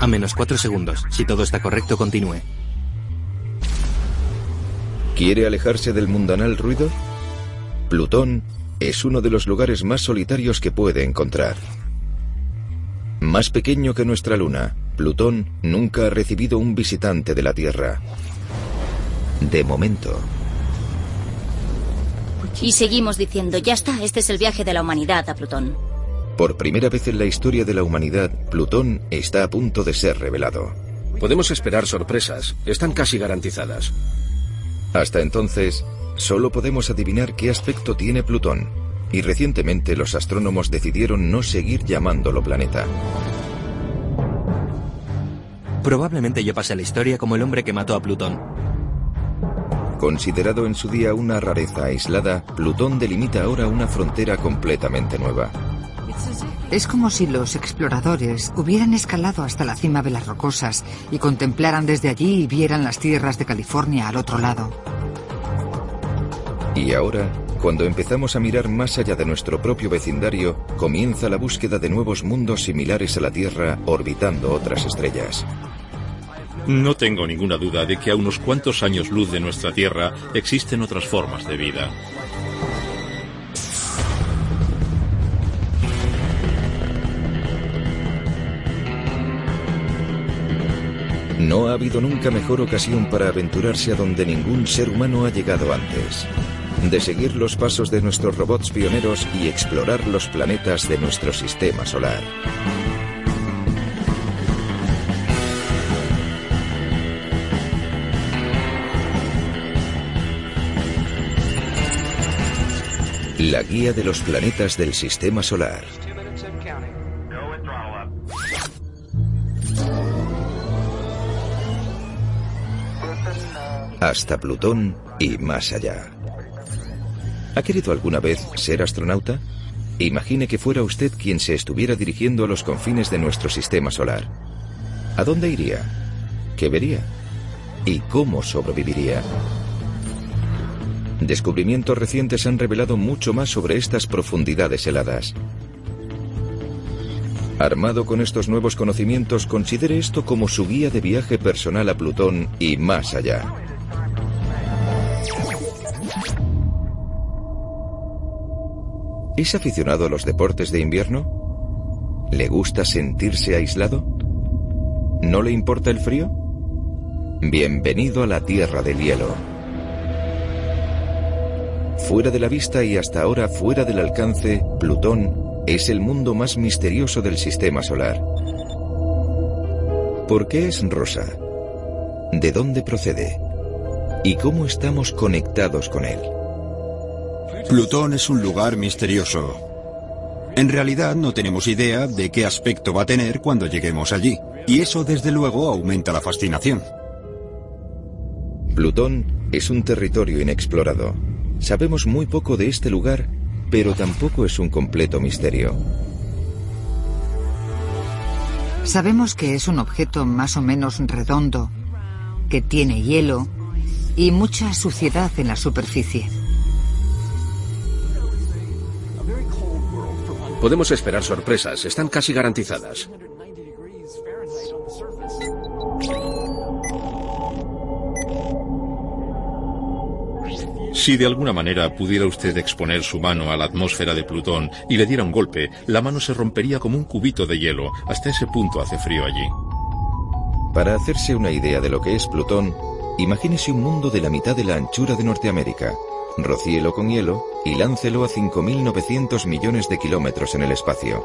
A menos 4 segundos. Si todo está correcto, continúe. ¿Quiere alejarse del mundanal ruido? Plutón es uno de los lugares más solitarios que puede encontrar. Más pequeño que nuestra luna, Plutón nunca ha recibido un visitante de la Tierra. De momento. Y seguimos diciendo, ya está, este es el viaje de la humanidad a Plutón. Por primera vez en la historia de la humanidad, Plutón está a punto de ser revelado. Podemos esperar sorpresas, están casi garantizadas. Hasta entonces, solo podemos adivinar qué aspecto tiene Plutón, y recientemente los astrónomos decidieron no seguir llamándolo planeta. Probablemente yo pase a la historia como el hombre que mató a Plutón. Considerado en su día una rareza aislada, Plutón delimita ahora una frontera completamente nueva. Es como si los exploradores hubieran escalado hasta la cima de las rocosas y contemplaran desde allí y vieran las tierras de California al otro lado. Y ahora, cuando empezamos a mirar más allá de nuestro propio vecindario, comienza la búsqueda de nuevos mundos similares a la Tierra orbitando otras estrellas. No tengo ninguna duda de que a unos cuantos años luz de nuestra Tierra existen otras formas de vida. No ha habido nunca mejor ocasión para aventurarse a donde ningún ser humano ha llegado antes. De seguir los pasos de nuestros robots pioneros y explorar los planetas de nuestro sistema solar. La guía de los planetas del sistema solar. Hasta Plutón y más allá. ¿Ha querido alguna vez ser astronauta? Imagine que fuera usted quien se estuviera dirigiendo a los confines de nuestro sistema solar. ¿A dónde iría? ¿Qué vería? ¿Y cómo sobreviviría? Descubrimientos recientes han revelado mucho más sobre estas profundidades heladas. Armado con estos nuevos conocimientos, considere esto como su guía de viaje personal a Plutón y más allá. ¿Es aficionado a los deportes de invierno? ¿Le gusta sentirse aislado? ¿No le importa el frío? Bienvenido a la Tierra del Hielo. Fuera de la vista y hasta ahora fuera del alcance, Plutón es el mundo más misterioso del sistema solar. ¿Por qué es rosa? ¿De dónde procede? ¿Y cómo estamos conectados con él? Plutón es un lugar misterioso. En realidad no tenemos idea de qué aspecto va a tener cuando lleguemos allí, y eso desde luego aumenta la fascinación. Plutón es un territorio inexplorado. Sabemos muy poco de este lugar, pero tampoco es un completo misterio. Sabemos que es un objeto más o menos redondo, que tiene hielo y mucha suciedad en la superficie. Podemos esperar sorpresas, están casi garantizadas. Si de alguna manera pudiera usted exponer su mano a la atmósfera de Plutón y le diera un golpe, la mano se rompería como un cubito de hielo. Hasta ese punto hace frío allí. Para hacerse una idea de lo que es Plutón, imagínese un mundo de la mitad de la anchura de Norteamérica, rocíelo con hielo y láncelo a 5.900 millones de kilómetros en el espacio.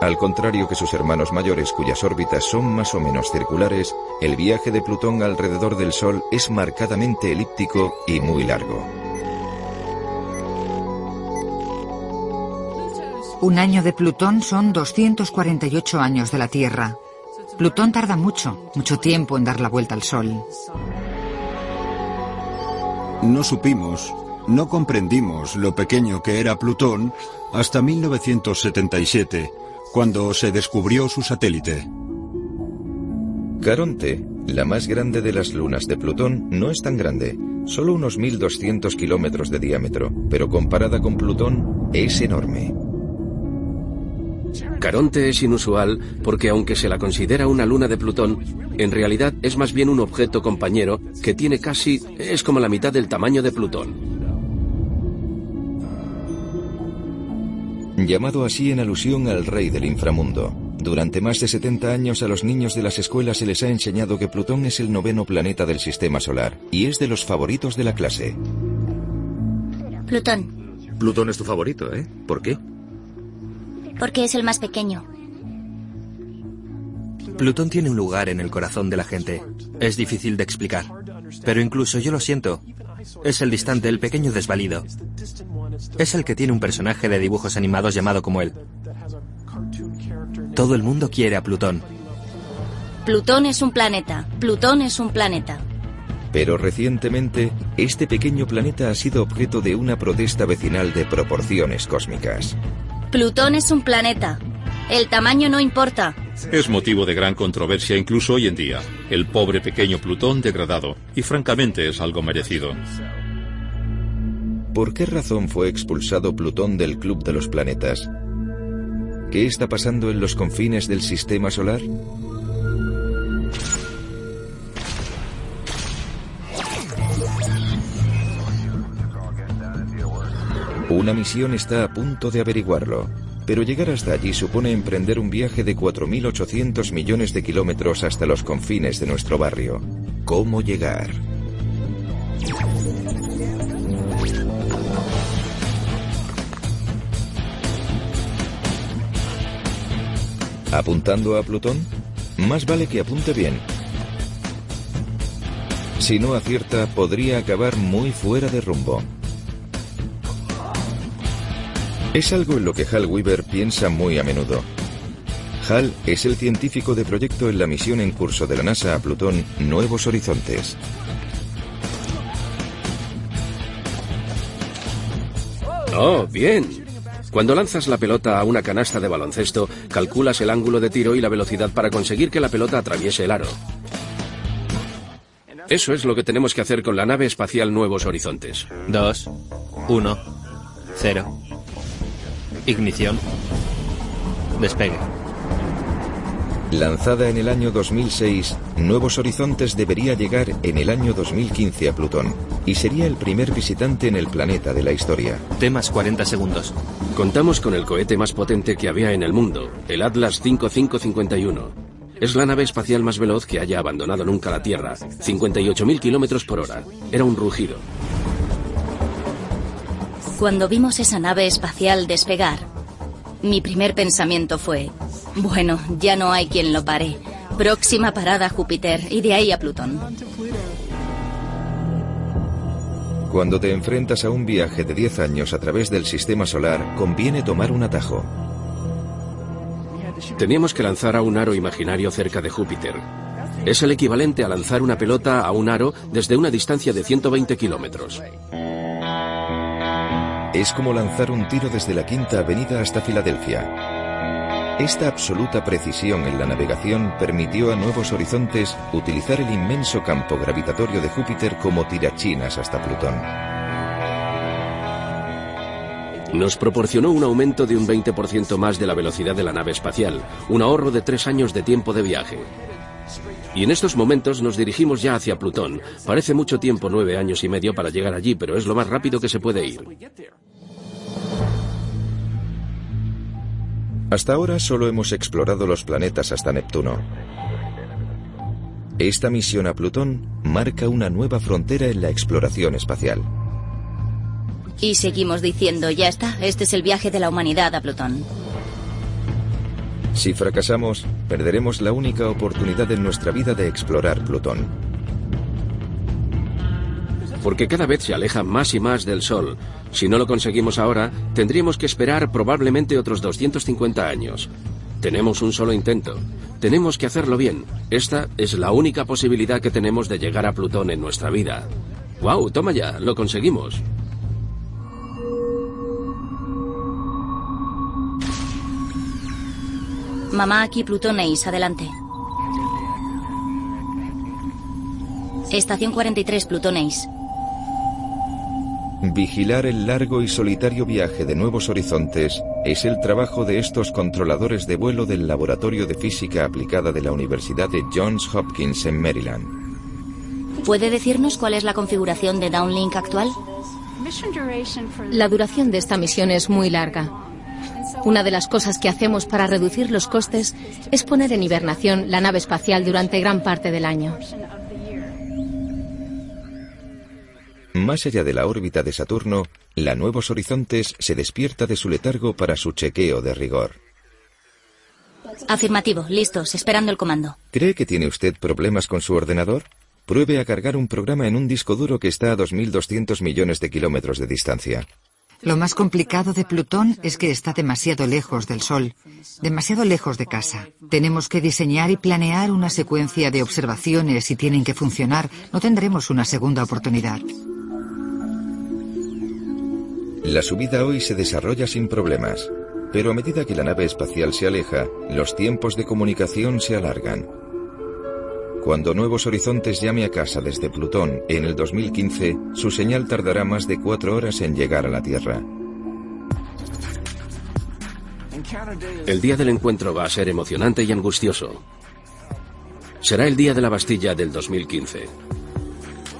Al contrario que sus hermanos mayores cuyas órbitas son más o menos circulares, el viaje de Plutón alrededor del Sol es marcadamente elíptico y muy largo. Un año de Plutón son 248 años de la Tierra. Plutón tarda mucho, mucho tiempo en dar la vuelta al Sol. No supimos, no comprendimos lo pequeño que era Plutón hasta 1977, cuando se descubrió su satélite. Caronte, la más grande de las lunas de Plutón, no es tan grande, solo unos 1.200 kilómetros de diámetro, pero comparada con Plutón es enorme. Caronte es inusual porque aunque se la considera una luna de Plutón, en realidad es más bien un objeto compañero que tiene casi... es como la mitad del tamaño de Plutón. Llamado así en alusión al rey del inframundo. Durante más de 70 años a los niños de las escuelas se les ha enseñado que Plutón es el noveno planeta del sistema solar y es de los favoritos de la clase. Plutón, Plutón es tu favorito, ¿eh? ¿Por qué? Porque es el más pequeño. Plutón tiene un lugar en el corazón de la gente. Es difícil de explicar. Pero incluso yo lo siento. Es el distante, el pequeño desvalido. Es el que tiene un personaje de dibujos animados llamado como él. Todo el mundo quiere a Plutón. Plutón es un planeta. Plutón es un planeta. Pero recientemente, este pequeño planeta ha sido objeto de una protesta vecinal de proporciones cósmicas. Plutón es un planeta. El tamaño no importa. Es motivo de gran controversia incluso hoy en día. El pobre pequeño Plutón degradado. Y francamente es algo merecido. ¿Por qué razón fue expulsado Plutón del Club de los Planetas? ¿Qué está pasando en los confines del sistema solar? Una misión está a punto de averiguarlo, pero llegar hasta allí supone emprender un viaje de 4.800 millones de kilómetros hasta los confines de nuestro barrio. ¿Cómo llegar? ¿Apuntando a Plutón? Más vale que apunte bien. Si no acierta, podría acabar muy fuera de rumbo. Es algo en lo que Hal Weaver piensa muy a menudo. Hal es el científico de proyecto en la misión en curso de la NASA a Plutón Nuevos Horizontes. Oh, bien. Cuando lanzas la pelota a una canasta de baloncesto, calculas el ángulo de tiro y la velocidad para conseguir que la pelota atraviese el aro. Eso es lo que tenemos que hacer con la nave espacial Nuevos Horizontes. Dos, uno, cero. Ignición. Despegue. Lanzada en el año 2006, Nuevos Horizontes debería llegar en el año 2015 a Plutón y sería el primer visitante en el planeta de la historia. Temas 40 segundos. Contamos con el cohete más potente que había en el mundo, el Atlas 5551. Es la nave espacial más veloz que haya abandonado nunca la Tierra, 58.000 kilómetros por hora. Era un rugido. Cuando vimos esa nave espacial despegar, mi primer pensamiento fue, bueno, ya no hay quien lo pare. Próxima parada Júpiter y de ahí a Plutón. Cuando te enfrentas a un viaje de 10 años a través del sistema solar, conviene tomar un atajo. Teníamos que lanzar a un aro imaginario cerca de Júpiter. Es el equivalente a lanzar una pelota a un aro desde una distancia de 120 kilómetros. Es como lanzar un tiro desde la Quinta Avenida hasta Filadelfia. Esta absoluta precisión en la navegación permitió a Nuevos Horizontes utilizar el inmenso campo gravitatorio de Júpiter como tirachinas hasta Plutón. Nos proporcionó un aumento de un 20% más de la velocidad de la nave espacial, un ahorro de tres años de tiempo de viaje. Y en estos momentos nos dirigimos ya hacia Plutón. Parece mucho tiempo, nueve años y medio para llegar allí, pero es lo más rápido que se puede ir. Hasta ahora solo hemos explorado los planetas hasta Neptuno. Esta misión a Plutón marca una nueva frontera en la exploración espacial. Y seguimos diciendo, ya está, este es el viaje de la humanidad a Plutón. Si fracasamos, perderemos la única oportunidad en nuestra vida de explorar Plutón. Porque cada vez se aleja más y más del Sol. Si no lo conseguimos ahora, tendríamos que esperar probablemente otros 250 años. Tenemos un solo intento. Tenemos que hacerlo bien. Esta es la única posibilidad que tenemos de llegar a Plutón en nuestra vida. ¡Wow! Toma ya, lo conseguimos. Mamá, aquí Plutón Ace, adelante. Estación 43, Plutón Ace. Vigilar el largo y solitario viaje de nuevos horizontes es el trabajo de estos controladores de vuelo del Laboratorio de Física Aplicada de la Universidad de Johns Hopkins en Maryland. ¿Puede decirnos cuál es la configuración de Downlink actual? La duración de esta misión es muy larga. Una de las cosas que hacemos para reducir los costes es poner en hibernación la nave espacial durante gran parte del año. Más allá de la órbita de Saturno, la Nuevos Horizontes se despierta de su letargo para su chequeo de rigor. Afirmativo, listos, esperando el comando. ¿Cree que tiene usted problemas con su ordenador? Pruebe a cargar un programa en un disco duro que está a 2.200 millones de kilómetros de distancia. Lo más complicado de Plutón es que está demasiado lejos del Sol, demasiado lejos de casa. Tenemos que diseñar y planear una secuencia de observaciones y tienen que funcionar. No tendremos una segunda oportunidad. La subida hoy se desarrolla sin problemas, pero a medida que la nave espacial se aleja, los tiempos de comunicación se alargan. Cuando Nuevos Horizontes llame a casa desde Plutón en el 2015, su señal tardará más de cuatro horas en llegar a la Tierra. El día del encuentro va a ser emocionante y angustioso. Será el día de la Bastilla del 2015.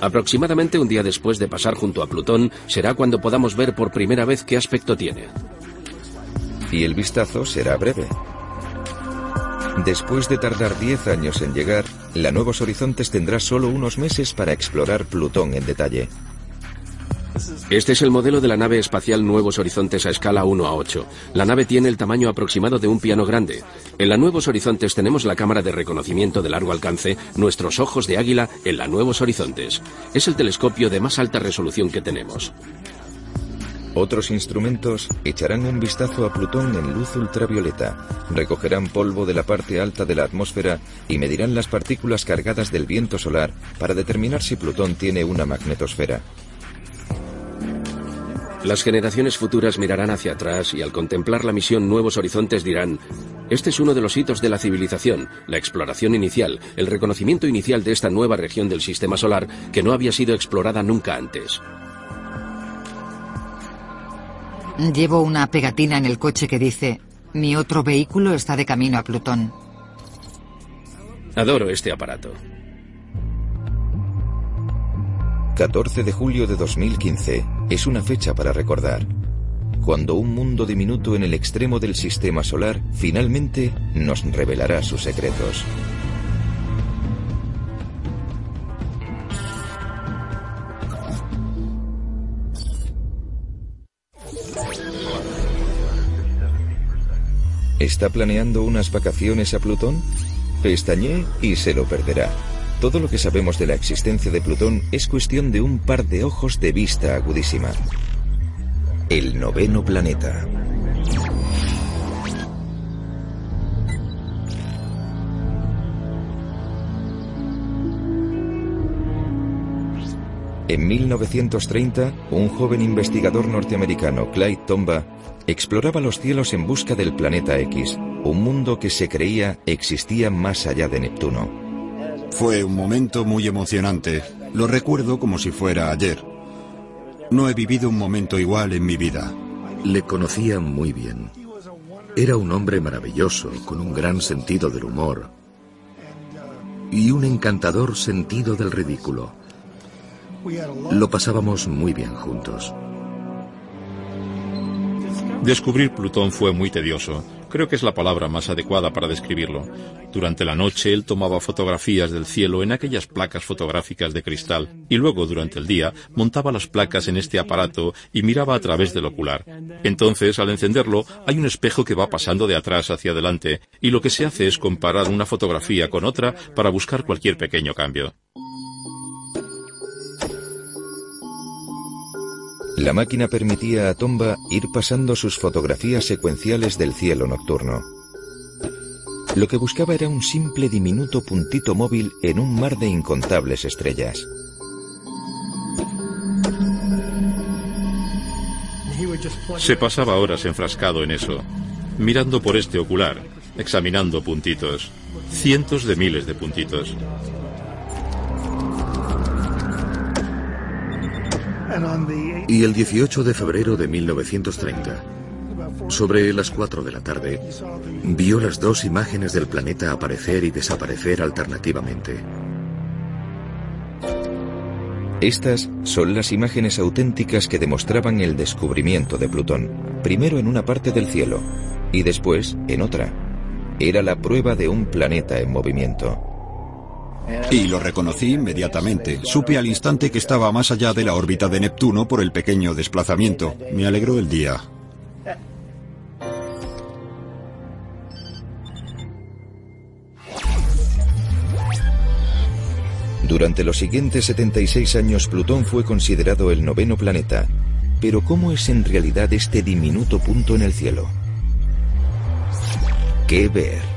Aproximadamente un día después de pasar junto a Plutón será cuando podamos ver por primera vez qué aspecto tiene. Y el vistazo será breve. Después de tardar 10 años en llegar, la Nuevos Horizontes tendrá solo unos meses para explorar Plutón en detalle. Este es el modelo de la nave espacial Nuevos Horizontes a escala 1 a 8. La nave tiene el tamaño aproximado de un piano grande. En la Nuevos Horizontes tenemos la cámara de reconocimiento de largo alcance, nuestros ojos de águila en la Nuevos Horizontes. Es el telescopio de más alta resolución que tenemos. Otros instrumentos echarán un vistazo a Plutón en luz ultravioleta, recogerán polvo de la parte alta de la atmósfera y medirán las partículas cargadas del viento solar para determinar si Plutón tiene una magnetosfera. Las generaciones futuras mirarán hacia atrás y al contemplar la misión Nuevos Horizontes dirán, este es uno de los hitos de la civilización, la exploración inicial, el reconocimiento inicial de esta nueva región del Sistema Solar que no había sido explorada nunca antes. Llevo una pegatina en el coche que dice, mi otro vehículo está de camino a Plutón. Adoro este aparato. 14 de julio de 2015 es una fecha para recordar. Cuando un mundo diminuto en el extremo del sistema solar finalmente nos revelará sus secretos. ¿Está planeando unas vacaciones a Plutón? Pestañé y se lo perderá. Todo lo que sabemos de la existencia de Plutón es cuestión de un par de ojos de vista agudísima. El noveno planeta. En 1930, un joven investigador norteamericano, Clyde Tomba, exploraba los cielos en busca del planeta X, un mundo que se creía existía más allá de Neptuno. Fue un momento muy emocionante. Lo recuerdo como si fuera ayer. No he vivido un momento igual en mi vida. Le conocía muy bien. Era un hombre maravilloso, con un gran sentido del humor y un encantador sentido del ridículo. Lo pasábamos muy bien juntos. Descubrir Plutón fue muy tedioso. Creo que es la palabra más adecuada para describirlo. Durante la noche él tomaba fotografías del cielo en aquellas placas fotográficas de cristal y luego durante el día montaba las placas en este aparato y miraba a través del ocular. Entonces, al encenderlo, hay un espejo que va pasando de atrás hacia adelante y lo que se hace es comparar una fotografía con otra para buscar cualquier pequeño cambio. La máquina permitía a Tomba ir pasando sus fotografías secuenciales del cielo nocturno. Lo que buscaba era un simple diminuto puntito móvil en un mar de incontables estrellas. Se pasaba horas enfrascado en eso, mirando por este ocular, examinando puntitos, cientos de miles de puntitos. Y el 18 de febrero de 1930, sobre las 4 de la tarde, vio las dos imágenes del planeta aparecer y desaparecer alternativamente. Estas son las imágenes auténticas que demostraban el descubrimiento de Plutón, primero en una parte del cielo y después en otra. Era la prueba de un planeta en movimiento. Y lo reconocí inmediatamente. Supe al instante que estaba más allá de la órbita de Neptuno por el pequeño desplazamiento. Me alegró el día. Durante los siguientes 76 años Plutón fue considerado el noveno planeta. Pero ¿cómo es en realidad este diminuto punto en el cielo? ¿Qué ver?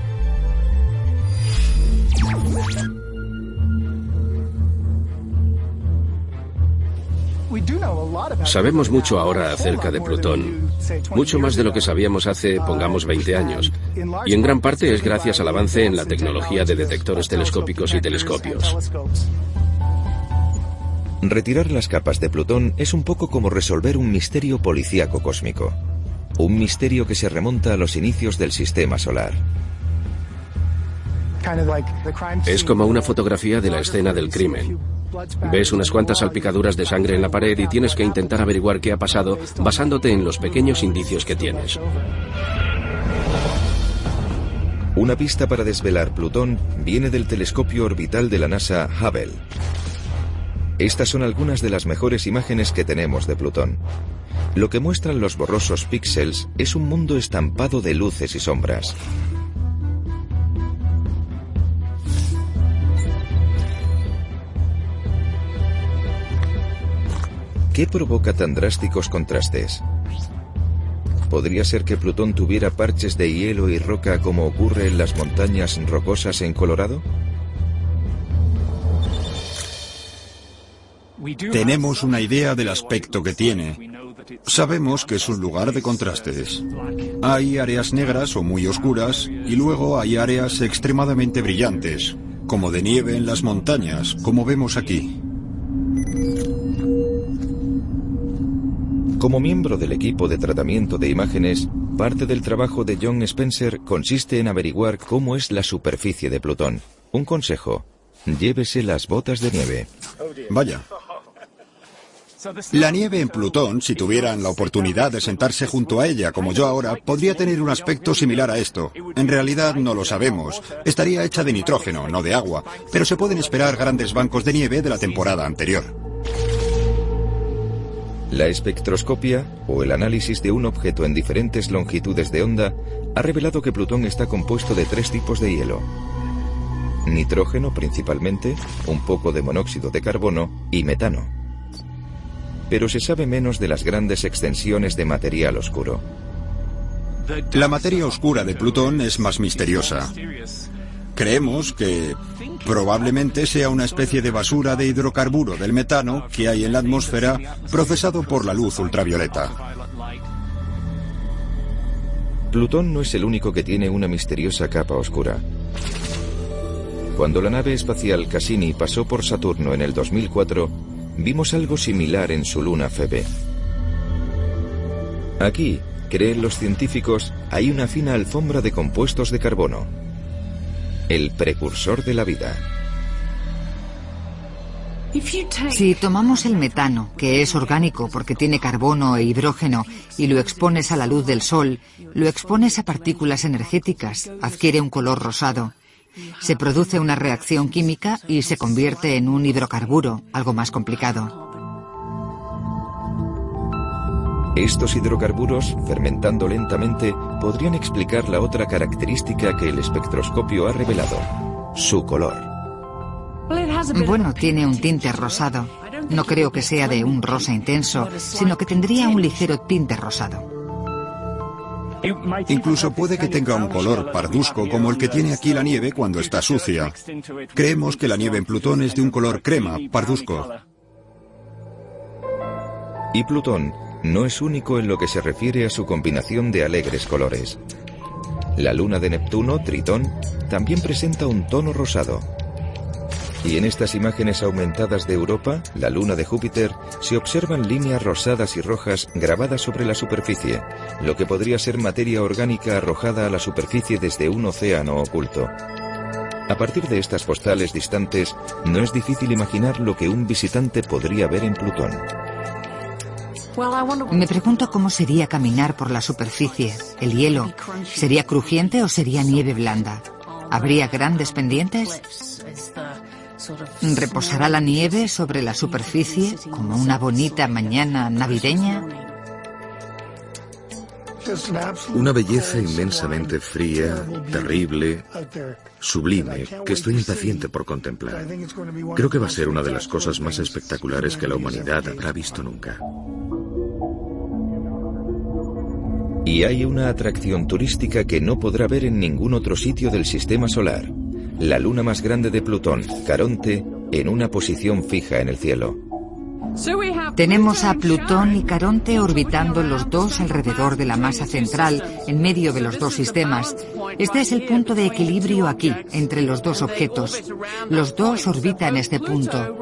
Sabemos mucho ahora acerca de Plutón, mucho más de lo que sabíamos hace, pongamos, 20 años. Y en gran parte es gracias al avance en la tecnología de detectores telescópicos y telescopios. Retirar las capas de Plutón es un poco como resolver un misterio policíaco cósmico. Un misterio que se remonta a los inicios del sistema solar. Es como una fotografía de la escena del crimen. Ves unas cuantas salpicaduras de sangre en la pared y tienes que intentar averiguar qué ha pasado basándote en los pequeños indicios que tienes. Una pista para desvelar Plutón viene del telescopio orbital de la NASA Hubble. Estas son algunas de las mejores imágenes que tenemos de Plutón. Lo que muestran los borrosos píxeles es un mundo estampado de luces y sombras. ¿Qué provoca tan drásticos contrastes? ¿Podría ser que Plutón tuviera parches de hielo y roca como ocurre en las montañas rocosas en Colorado? Tenemos una idea del aspecto que tiene. Sabemos que es un lugar de contrastes. Hay áreas negras o muy oscuras y luego hay áreas extremadamente brillantes, como de nieve en las montañas, como vemos aquí. Como miembro del equipo de tratamiento de imágenes, parte del trabajo de John Spencer consiste en averiguar cómo es la superficie de Plutón. Un consejo, llévese las botas de nieve. Vaya. La nieve en Plutón, si tuvieran la oportunidad de sentarse junto a ella, como yo ahora, podría tener un aspecto similar a esto. En realidad no lo sabemos. Estaría hecha de nitrógeno, no de agua, pero se pueden esperar grandes bancos de nieve de la temporada anterior. La espectroscopia, o el análisis de un objeto en diferentes longitudes de onda, ha revelado que Plutón está compuesto de tres tipos de hielo. Nitrógeno principalmente, un poco de monóxido de carbono y metano. Pero se sabe menos de las grandes extensiones de material oscuro. La materia oscura de Plutón es más misteriosa. Creemos que probablemente sea una especie de basura de hidrocarburo del metano que hay en la atmósfera procesado por la luz ultravioleta. Plutón no es el único que tiene una misteriosa capa oscura. Cuando la nave espacial Cassini pasó por Saturno en el 2004, vimos algo similar en su luna Febe. Aquí, creen los científicos, hay una fina alfombra de compuestos de carbono el precursor de la vida. Si tomamos el metano, que es orgánico porque tiene carbono e hidrógeno, y lo expones a la luz del sol, lo expones a partículas energéticas, adquiere un color rosado. Se produce una reacción química y se convierte en un hidrocarburo, algo más complicado. Estos hidrocarburos, fermentando lentamente, podrían explicar la otra característica que el espectroscopio ha revelado, su color. Bueno, tiene un tinte rosado. No creo que sea de un rosa intenso, sino que tendría un ligero tinte rosado. Incluso puede que tenga un color parduzco como el que tiene aquí la nieve cuando está sucia. Creemos que la nieve en Plutón es de un color crema, parduzco. Y Plutón no es único en lo que se refiere a su combinación de alegres colores. La luna de Neptuno, Tritón, también presenta un tono rosado. Y en estas imágenes aumentadas de Europa, la luna de Júpiter, se observan líneas rosadas y rojas grabadas sobre la superficie, lo que podría ser materia orgánica arrojada a la superficie desde un océano oculto. A partir de estas postales distantes, no es difícil imaginar lo que un visitante podría ver en Plutón. Me pregunto cómo sería caminar por la superficie. El hielo, ¿sería crujiente o sería nieve blanda? ¿Habría grandes pendientes? ¿Reposará la nieve sobre la superficie como una bonita mañana navideña? Una belleza inmensamente fría, terrible, sublime, que estoy impaciente por contemplar. Creo que va a ser una de las cosas más espectaculares que la humanidad habrá visto nunca. Y hay una atracción turística que no podrá ver en ningún otro sitio del sistema solar. La luna más grande de Plutón, Caronte, en una posición fija en el cielo. Tenemos a Plutón y Caronte orbitando los dos alrededor de la masa central, en medio de los dos sistemas. Este es el punto de equilibrio aquí, entre los dos objetos. Los dos orbitan este punto.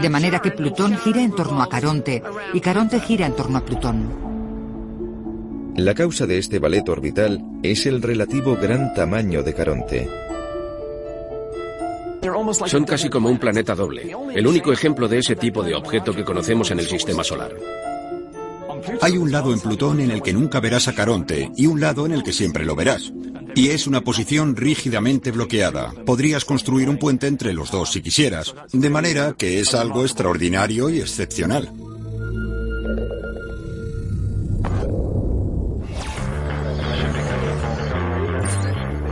De manera que Plutón gira en torno a Caronte y Caronte gira en torno a Plutón. La causa de este ballet orbital es el relativo gran tamaño de Caronte. Son casi como un planeta doble, el único ejemplo de ese tipo de objeto que conocemos en el sistema solar. Hay un lado en Plutón en el que nunca verás a Caronte y un lado en el que siempre lo verás. Y es una posición rígidamente bloqueada. Podrías construir un puente entre los dos si quisieras, de manera que es algo extraordinario y excepcional.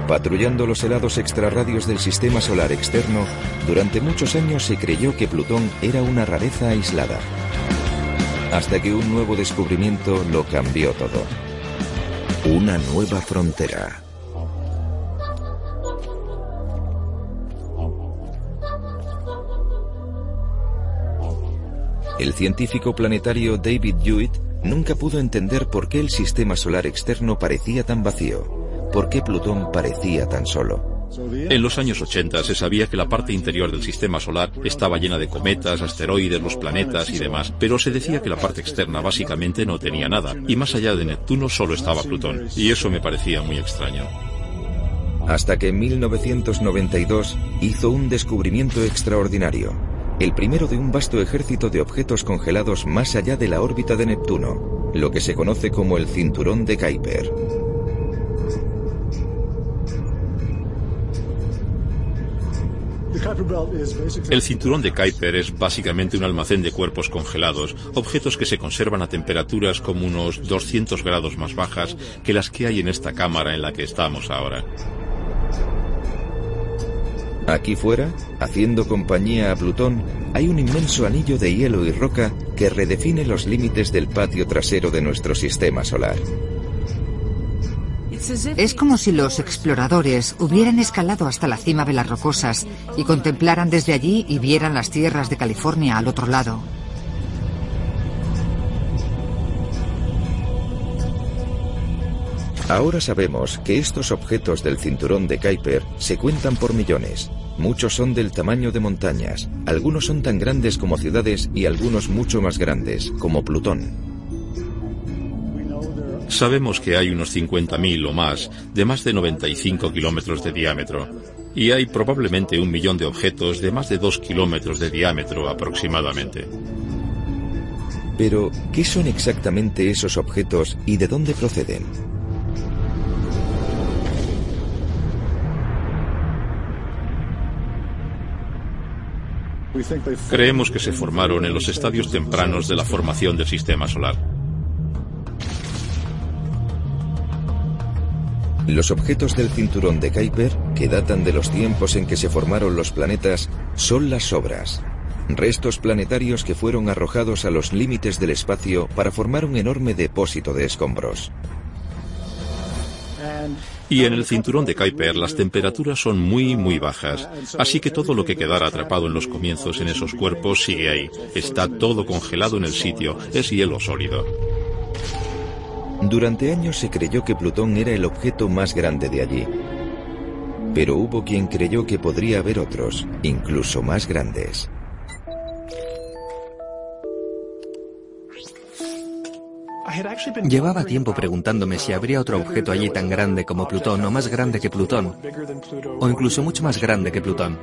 Patrullando los helados extrarradios del sistema solar externo, durante muchos años se creyó que Plutón era una rareza aislada. Hasta que un nuevo descubrimiento lo cambió todo. Una nueva frontera. El científico planetario David Hewitt nunca pudo entender por qué el sistema solar externo parecía tan vacío por qué Plutón parecía tan solo. En los años 80 se sabía que la parte interior del sistema solar estaba llena de cometas, asteroides, los planetas y demás, pero se decía que la parte externa básicamente no tenía nada, y más allá de Neptuno solo estaba Plutón, y eso me parecía muy extraño. Hasta que en 1992 hizo un descubrimiento extraordinario, el primero de un vasto ejército de objetos congelados más allá de la órbita de Neptuno, lo que se conoce como el cinturón de Kuiper. El cinturón de Kuiper es básicamente un almacén de cuerpos congelados, objetos que se conservan a temperaturas como unos 200 grados más bajas que las que hay en esta cámara en la que estamos ahora. Aquí fuera, haciendo compañía a Plutón, hay un inmenso anillo de hielo y roca que redefine los límites del patio trasero de nuestro sistema solar. Es como si los exploradores hubieran escalado hasta la cima de las rocosas y contemplaran desde allí y vieran las tierras de California al otro lado. Ahora sabemos que estos objetos del cinturón de Kuiper se cuentan por millones. Muchos son del tamaño de montañas, algunos son tan grandes como ciudades y algunos mucho más grandes, como Plutón. Sabemos que hay unos 50.000 o más de más de 95 kilómetros de diámetro, y hay probablemente un millón de objetos de más de 2 kilómetros de diámetro aproximadamente. Pero, ¿qué son exactamente esos objetos y de dónde proceden? Creemos que se formaron en los estadios tempranos de la formación del sistema solar. Los objetos del cinturón de Kuiper, que datan de los tiempos en que se formaron los planetas, son las sobras, restos planetarios que fueron arrojados a los límites del espacio para formar un enorme depósito de escombros. Y en el cinturón de Kuiper las temperaturas son muy, muy bajas, así que todo lo que quedara atrapado en los comienzos en esos cuerpos sigue ahí. Está todo congelado en el sitio, es hielo sólido. Durante años se creyó que Plutón era el objeto más grande de allí. Pero hubo quien creyó que podría haber otros, incluso más grandes. Llevaba tiempo preguntándome si habría otro objeto allí tan grande como Plutón o más grande que Plutón, o incluso mucho más grande que Plutón.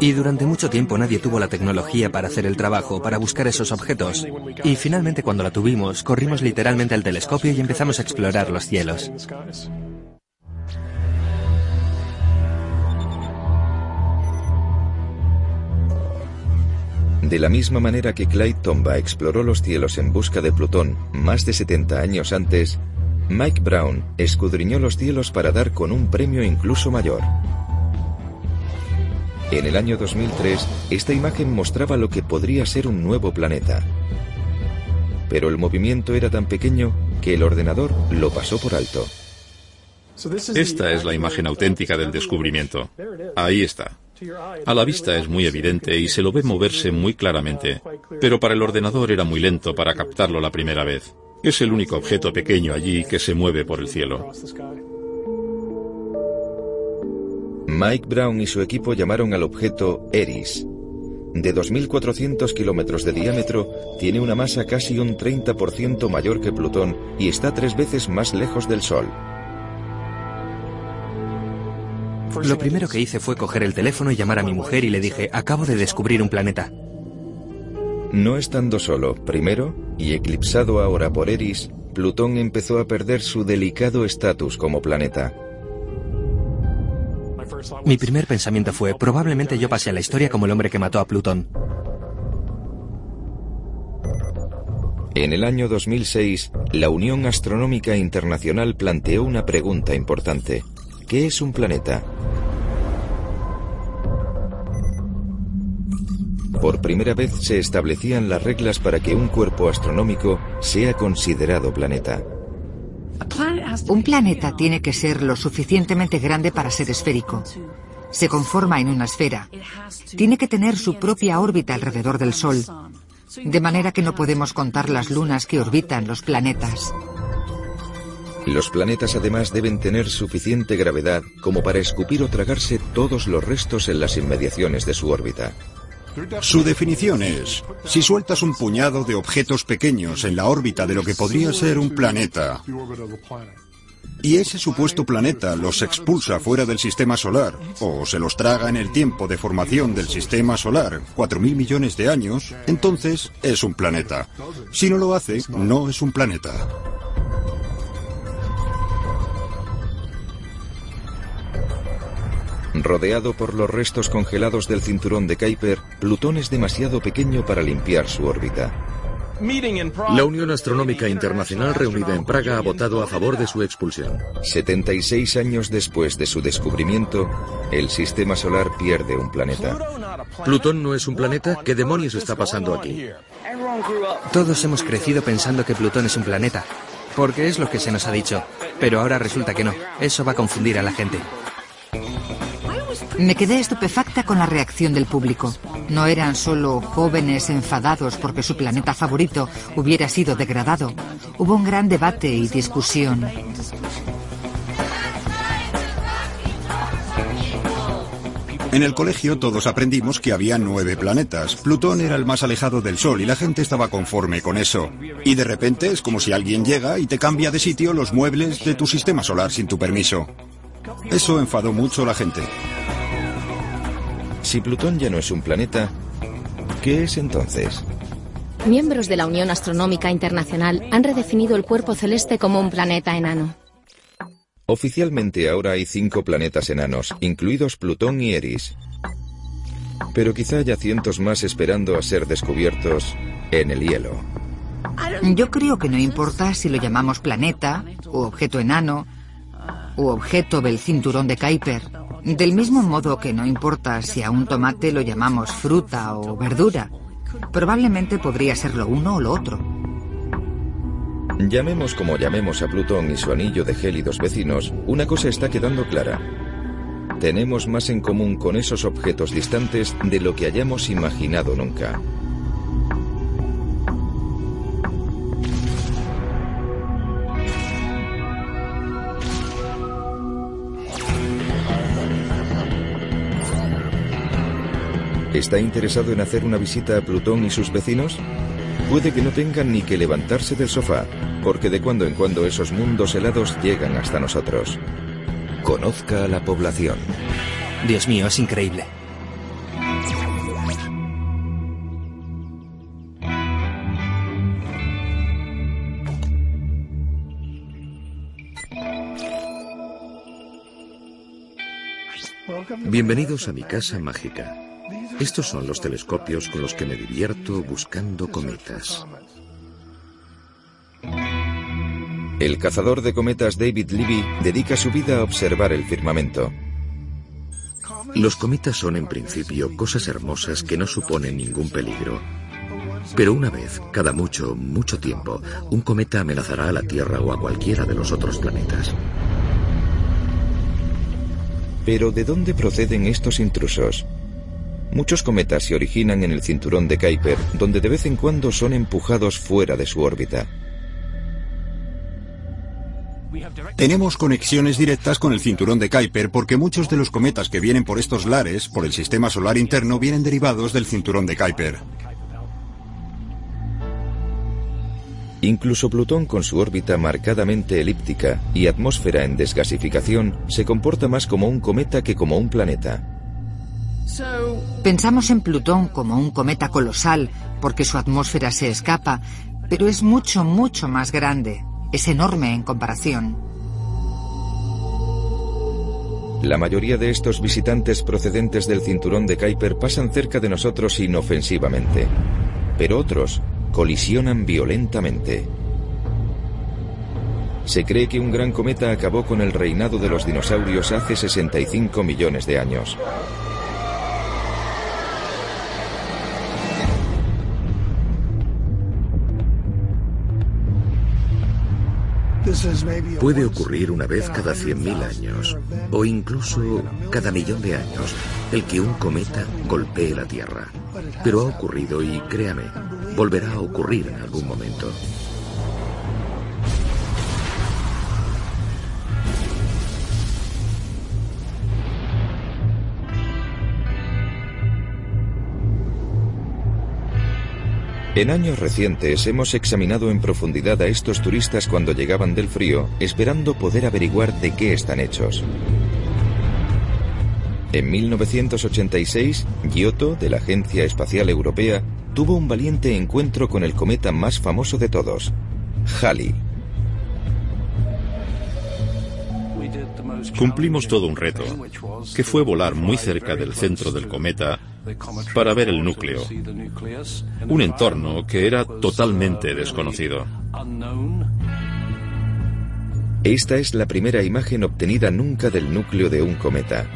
Y durante mucho tiempo nadie tuvo la tecnología para hacer el trabajo, para buscar esos objetos. Y finalmente cuando la tuvimos, corrimos literalmente al telescopio y empezamos a explorar los cielos. De la misma manera que Clyde Tomba exploró los cielos en busca de Plutón más de 70 años antes, Mike Brown escudriñó los cielos para dar con un premio incluso mayor. En el año 2003, esta imagen mostraba lo que podría ser un nuevo planeta. Pero el movimiento era tan pequeño que el ordenador lo pasó por alto. Esta es la imagen auténtica del descubrimiento. Ahí está. A la vista es muy evidente y se lo ve moverse muy claramente, pero para el ordenador era muy lento para captarlo la primera vez. Es el único objeto pequeño allí que se mueve por el cielo. Mike Brown y su equipo llamaron al objeto Eris. De 2.400 kilómetros de diámetro, tiene una masa casi un 30% mayor que Plutón y está tres veces más lejos del Sol. Lo primero que hice fue coger el teléfono y llamar a mi mujer y le dije, acabo de descubrir un planeta. No estando solo, primero, y eclipsado ahora por Eris, Plutón empezó a perder su delicado estatus como planeta. Mi primer pensamiento fue, probablemente yo pasé a la historia como el hombre que mató a Plutón. En el año 2006, la Unión Astronómica Internacional planteó una pregunta importante. ¿Qué es un planeta? Por primera vez se establecían las reglas para que un cuerpo astronómico sea considerado planeta. Un planeta tiene que ser lo suficientemente grande para ser esférico. Se conforma en una esfera. Tiene que tener su propia órbita alrededor del Sol, de manera que no podemos contar las lunas que orbitan los planetas. Los planetas además deben tener suficiente gravedad como para escupir o tragarse todos los restos en las inmediaciones de su órbita. Su definición es, si sueltas un puñado de objetos pequeños en la órbita de lo que podría ser un planeta, y ese supuesto planeta los expulsa fuera del sistema solar, o se los traga en el tiempo de formación del sistema solar, 4.000 millones de años, entonces es un planeta. Si no lo hace, no es un planeta. Rodeado por los restos congelados del cinturón de Kuiper, Plutón es demasiado pequeño para limpiar su órbita. La Unión Astronómica Internacional reunida en Praga ha votado a favor de su expulsión. 76 años después de su descubrimiento, el sistema solar pierde un planeta. Plutón no es un planeta. ¿Qué demonios está pasando aquí? Todos hemos crecido pensando que Plutón es un planeta, porque es lo que se nos ha dicho. Pero ahora resulta que no. Eso va a confundir a la gente. Me quedé estupefacta con la reacción del público. No eran solo jóvenes enfadados porque su planeta favorito hubiera sido degradado. Hubo un gran debate y discusión. En el colegio todos aprendimos que había nueve planetas. Plutón era el más alejado del Sol y la gente estaba conforme con eso. Y de repente es como si alguien llega y te cambia de sitio los muebles de tu sistema solar sin tu permiso. Eso enfadó mucho a la gente. Si Plutón ya no es un planeta, ¿qué es entonces? Miembros de la Unión Astronómica Internacional han redefinido el cuerpo celeste como un planeta enano. Oficialmente ahora hay cinco planetas enanos, incluidos Plutón y Eris. Pero quizá haya cientos más esperando a ser descubiertos en el hielo. Yo creo que no importa si lo llamamos planeta, o objeto enano, o objeto del cinturón de Kuiper. Del mismo modo que no importa si a un tomate lo llamamos fruta o verdura. Probablemente podría ser lo uno o lo otro. Llamemos como llamemos a Plutón y su anillo de gélidos vecinos, una cosa está quedando clara. Tenemos más en común con esos objetos distantes de lo que hayamos imaginado nunca. ¿Está interesado en hacer una visita a Plutón y sus vecinos? Puede que no tengan ni que levantarse del sofá, porque de cuando en cuando esos mundos helados llegan hasta nosotros. Conozca a la población. Dios mío, es increíble. Bienvenidos a mi casa mágica. Estos son los telescopios con los que me divierto buscando cometas. El cazador de cometas David Levy dedica su vida a observar el firmamento. Los cometas son en principio cosas hermosas que no suponen ningún peligro. Pero una vez, cada mucho, mucho tiempo, un cometa amenazará a la Tierra o a cualquiera de los otros planetas. Pero ¿de dónde proceden estos intrusos? Muchos cometas se originan en el cinturón de Kuiper, donde de vez en cuando son empujados fuera de su órbita. Tenemos conexiones directas con el cinturón de Kuiper porque muchos de los cometas que vienen por estos lares, por el sistema solar interno, vienen derivados del cinturón de Kuiper. Incluso Plutón con su órbita marcadamente elíptica y atmósfera en desgasificación se comporta más como un cometa que como un planeta. Pensamos en Plutón como un cometa colosal porque su atmósfera se escapa, pero es mucho, mucho más grande. Es enorme en comparación. La mayoría de estos visitantes procedentes del cinturón de Kuiper pasan cerca de nosotros inofensivamente, pero otros colisionan violentamente. Se cree que un gran cometa acabó con el reinado de los dinosaurios hace 65 millones de años. Puede ocurrir una vez cada 100.000 años, o incluso cada millón de años, el que un cometa golpee la Tierra. Pero ha ocurrido y créame, volverá a ocurrir en algún momento. En años recientes hemos examinado en profundidad a estos turistas cuando llegaban del frío, esperando poder averiguar de qué están hechos. En 1986, Giotto, de la Agencia Espacial Europea, tuvo un valiente encuentro con el cometa más famoso de todos, Halley. Cumplimos todo un reto, que fue volar muy cerca del centro del cometa para ver el núcleo, un entorno que era totalmente desconocido. Esta es la primera imagen obtenida nunca del núcleo de un cometa.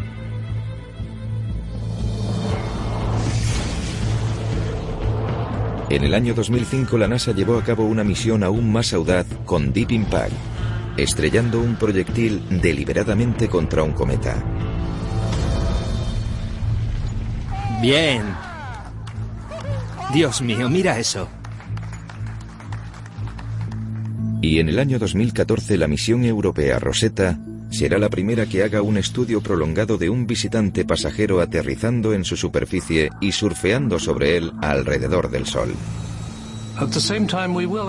En el año 2005 la NASA llevó a cabo una misión aún más audaz con Deep Impact, estrellando un proyectil deliberadamente contra un cometa. Bien. Dios mío, mira eso. Y en el año 2014 la misión europea Rosetta será la primera que haga un estudio prolongado de un visitante pasajero aterrizando en su superficie y surfeando sobre él alrededor del Sol.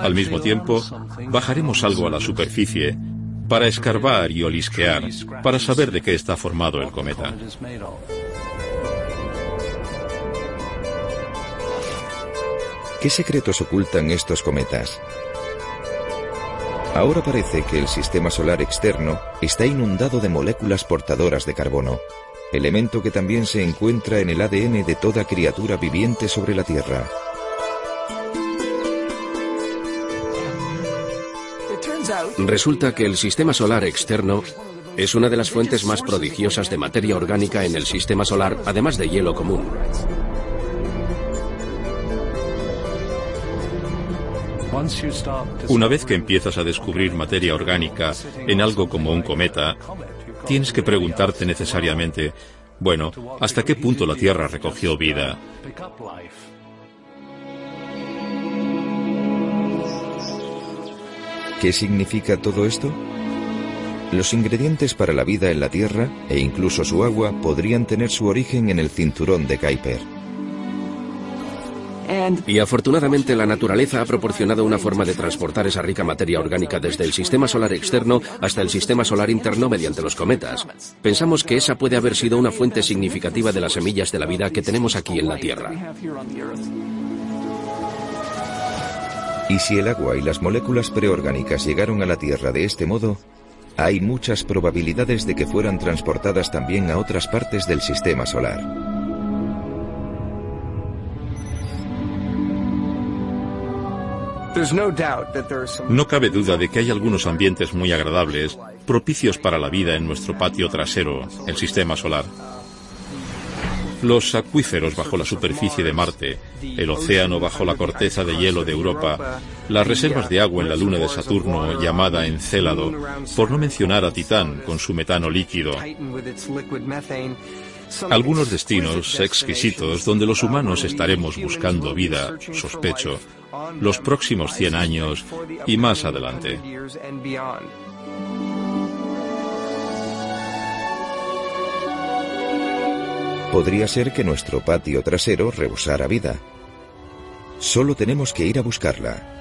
Al mismo tiempo, bajaremos algo a la superficie para escarbar y olisquear, para saber de qué está formado el cometa. ¿Qué secretos ocultan estos cometas? Ahora parece que el sistema solar externo está inundado de moléculas portadoras de carbono, elemento que también se encuentra en el ADN de toda criatura viviente sobre la Tierra. Resulta que el sistema solar externo es una de las fuentes más prodigiosas de materia orgánica en el sistema solar, además de hielo común. Una vez que empiezas a descubrir materia orgánica en algo como un cometa, tienes que preguntarte necesariamente, bueno, ¿hasta qué punto la Tierra recogió vida? ¿Qué significa todo esto? Los ingredientes para la vida en la Tierra, e incluso su agua, podrían tener su origen en el cinturón de Kuiper. Y afortunadamente la naturaleza ha proporcionado una forma de transportar esa rica materia orgánica desde el sistema solar externo hasta el sistema solar interno mediante los cometas. Pensamos que esa puede haber sido una fuente significativa de las semillas de la vida que tenemos aquí en la Tierra. Y si el agua y las moléculas preorgánicas llegaron a la Tierra de este modo, hay muchas probabilidades de que fueran transportadas también a otras partes del sistema solar. No cabe duda de que hay algunos ambientes muy agradables, propicios para la vida en nuestro patio trasero, el sistema solar. Los acuíferos bajo la superficie de Marte, el océano bajo la corteza de hielo de Europa, las reservas de agua en la luna de Saturno llamada Encélado, por no mencionar a Titán con su metano líquido. Algunos destinos exquisitos donde los humanos estaremos buscando vida, sospecho, los próximos 100 años y más adelante. Podría ser que nuestro patio trasero rebosara vida. Solo tenemos que ir a buscarla.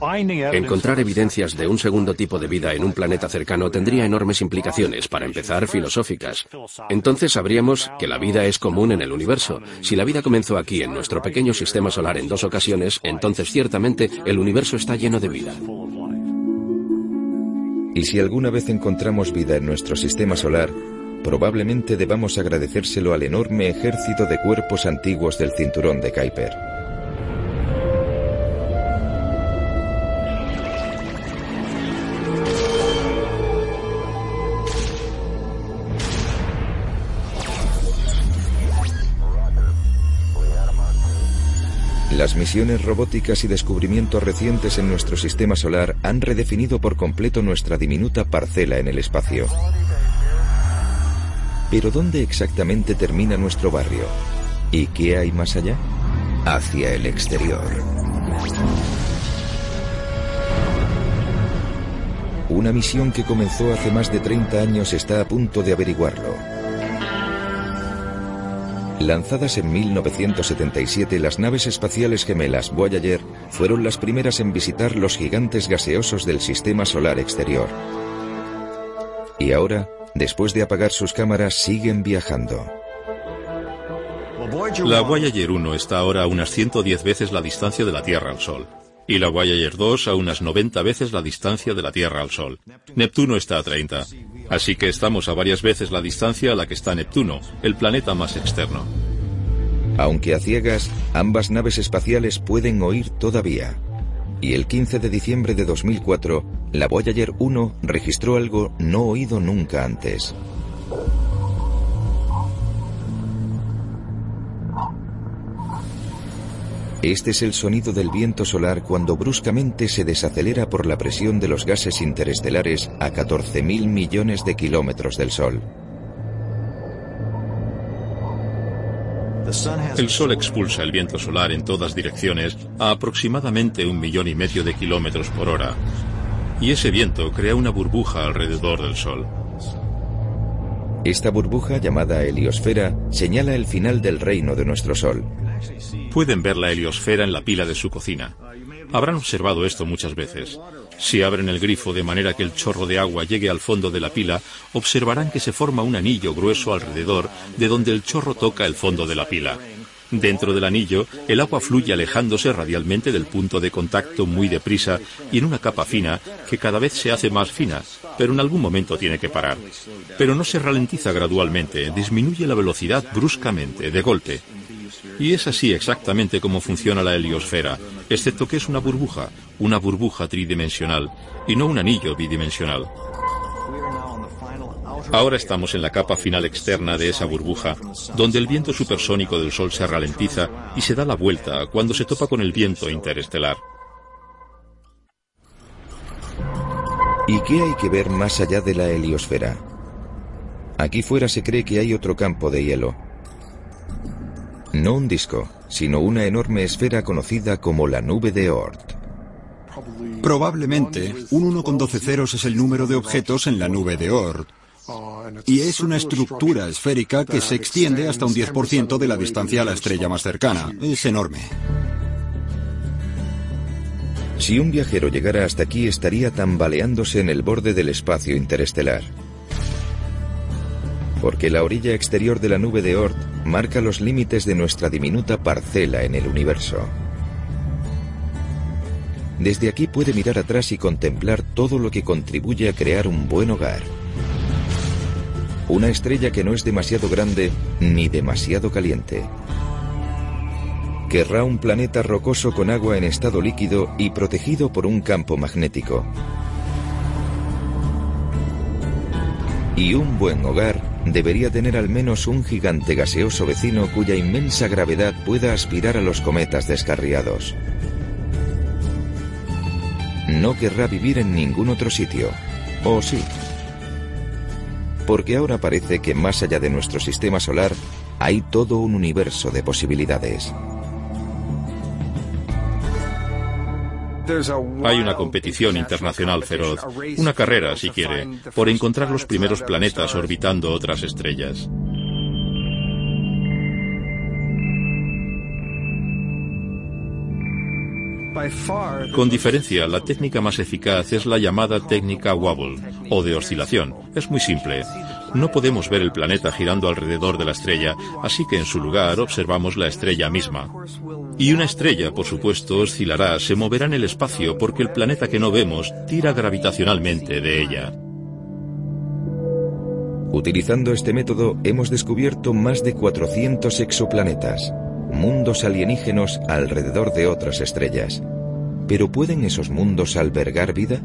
Encontrar evidencias de un segundo tipo de vida en un planeta cercano tendría enormes implicaciones, para empezar, filosóficas. Entonces sabríamos que la vida es común en el universo. Si la vida comenzó aquí, en nuestro pequeño sistema solar, en dos ocasiones, entonces ciertamente el universo está lleno de vida. Y si alguna vez encontramos vida en nuestro sistema solar, probablemente debamos agradecérselo al enorme ejército de cuerpos antiguos del cinturón de Kuiper. Las misiones robóticas y descubrimientos recientes en nuestro sistema solar han redefinido por completo nuestra diminuta parcela en el espacio. Pero ¿dónde exactamente termina nuestro barrio? ¿Y qué hay más allá? Hacia el exterior. Una misión que comenzó hace más de 30 años está a punto de averiguarlo. Lanzadas en 1977, las naves espaciales gemelas Voyager fueron las primeras en visitar los gigantes gaseosos del sistema solar exterior. Y ahora, después de apagar sus cámaras, siguen viajando. La Voyager 1 está ahora a unas 110 veces la distancia de la Tierra al Sol. Y la Voyager 2 a unas 90 veces la distancia de la Tierra al Sol. Neptuno está a 30. Así que estamos a varias veces la distancia a la que está Neptuno, el planeta más externo. Aunque a ciegas, ambas naves espaciales pueden oír todavía. Y el 15 de diciembre de 2004, la Voyager 1 registró algo no oído nunca antes. Este es el sonido del viento solar cuando bruscamente se desacelera por la presión de los gases interestelares a 14.000 millones de kilómetros del Sol. El Sol expulsa el viento solar en todas direcciones a aproximadamente un millón y medio de kilómetros por hora. Y ese viento crea una burbuja alrededor del Sol. Esta burbuja, llamada heliosfera, señala el final del reino de nuestro Sol. Pueden ver la heliosfera en la pila de su cocina. Habrán observado esto muchas veces. Si abren el grifo de manera que el chorro de agua llegue al fondo de la pila, observarán que se forma un anillo grueso alrededor de donde el chorro toca el fondo de la pila. Dentro del anillo, el agua fluye alejándose radialmente del punto de contacto muy deprisa y en una capa fina que cada vez se hace más fina, pero en algún momento tiene que parar. Pero no se ralentiza gradualmente, disminuye la velocidad bruscamente, de golpe. Y es así exactamente como funciona la heliosfera, excepto que es una burbuja, una burbuja tridimensional, y no un anillo bidimensional. Ahora estamos en la capa final externa de esa burbuja, donde el viento supersónico del Sol se ralentiza y se da la vuelta cuando se topa con el viento interestelar. ¿Y qué hay que ver más allá de la heliosfera? Aquí fuera se cree que hay otro campo de hielo, no un disco, sino una enorme esfera conocida como la nube de Oort. Probablemente, un 1 con 12 ceros es el número de objetos en la nube de Oort. Y es una estructura esférica que se extiende hasta un 10% de la distancia a la estrella más cercana. Es enorme. Si un viajero llegara hasta aquí estaría tambaleándose en el borde del espacio interestelar. Porque la orilla exterior de la nube de Oort marca los límites de nuestra diminuta parcela en el universo. Desde aquí puede mirar atrás y contemplar todo lo que contribuye a crear un buen hogar. Una estrella que no es demasiado grande ni demasiado caliente. Querrá un planeta rocoso con agua en estado líquido y protegido por un campo magnético. Y un buen hogar debería tener al menos un gigante gaseoso vecino cuya inmensa gravedad pueda aspirar a los cometas descarriados. No querrá vivir en ningún otro sitio. ¿O sí? Porque ahora parece que más allá de nuestro sistema solar hay todo un universo de posibilidades. Hay una competición internacional feroz, una carrera, si quiere, por encontrar los primeros planetas orbitando otras estrellas. Con diferencia, la técnica más eficaz es la llamada técnica wobble, o de oscilación. Es muy simple. No podemos ver el planeta girando alrededor de la estrella, así que en su lugar observamos la estrella misma. Y una estrella, por supuesto, oscilará, se moverá en el espacio porque el planeta que no vemos tira gravitacionalmente de ella. Utilizando este método hemos descubierto más de 400 exoplanetas, mundos alienígenos alrededor de otras estrellas. ¿Pero pueden esos mundos albergar vida?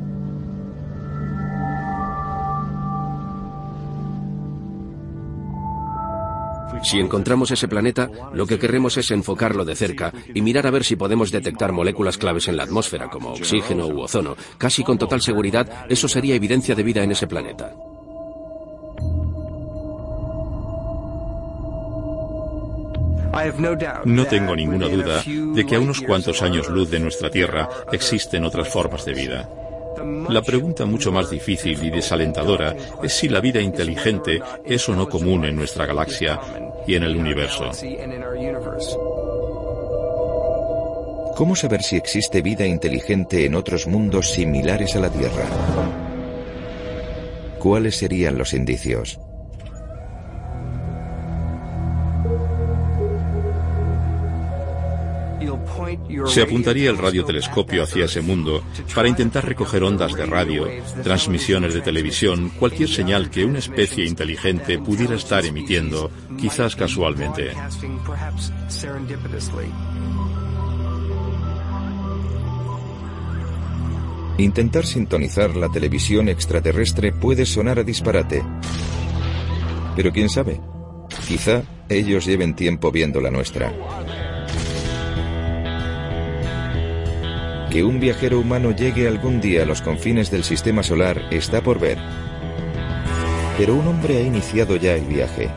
Si encontramos ese planeta, lo que queremos es enfocarlo de cerca y mirar a ver si podemos detectar moléculas claves en la atmósfera, como oxígeno u ozono. Casi con total seguridad, eso sería evidencia de vida en ese planeta. No tengo ninguna duda de que a unos cuantos años luz de nuestra Tierra existen otras formas de vida. La pregunta mucho más difícil y desalentadora es si la vida inteligente es o no común en nuestra galaxia y en el universo. ¿Cómo saber si existe vida inteligente en otros mundos similares a la Tierra? ¿Cuáles serían los indicios? Se apuntaría el radiotelescopio hacia ese mundo para intentar recoger ondas de radio, transmisiones de televisión, cualquier señal que una especie inteligente pudiera estar emitiendo, quizás casualmente. Intentar sintonizar la televisión extraterrestre puede sonar a disparate. Pero quién sabe, quizá ellos lleven tiempo viendo la nuestra. Que un viajero humano llegue algún día a los confines del sistema solar está por ver. Pero un hombre ha iniciado ya el viaje.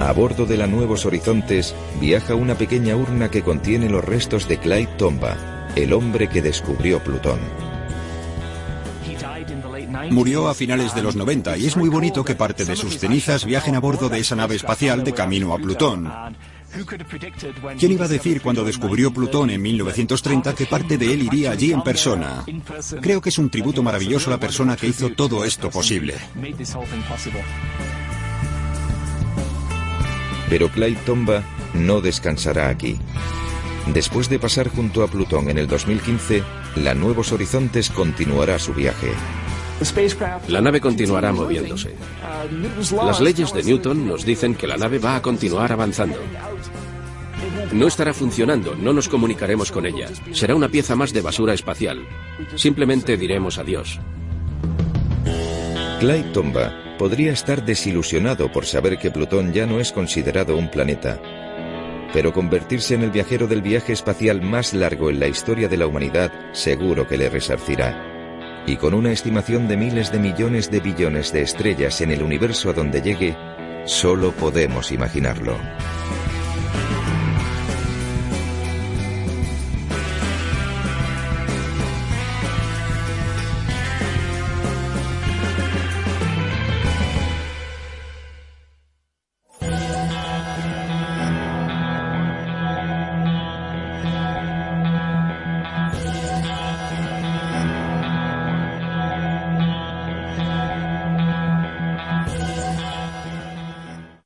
A bordo de la Nuevos Horizontes viaja una pequeña urna que contiene los restos de Clyde Tomba, el hombre que descubrió Plutón. Murió a finales de los 90 y es muy bonito que parte de sus cenizas viajen a bordo de esa nave espacial de camino a Plutón. ¿Quién iba a decir cuando descubrió Plutón en 1930 que parte de él iría allí en persona? Creo que es un tributo maravilloso a la persona que hizo todo esto posible. Pero Clyde Tomba no descansará aquí. Después de pasar junto a Plutón en el 2015, la Nuevos Horizontes continuará su viaje. La nave continuará moviéndose. Las leyes de Newton nos dicen que la nave va a continuar avanzando. No estará funcionando, no nos comunicaremos con ella. Será una pieza más de basura espacial. Simplemente diremos adiós. Clyde Tomba podría estar desilusionado por saber que Plutón ya no es considerado un planeta. Pero convertirse en el viajero del viaje espacial más largo en la historia de la humanidad seguro que le resarcirá y con una estimación de miles de millones de billones de estrellas en el universo a donde llegue, solo podemos imaginarlo.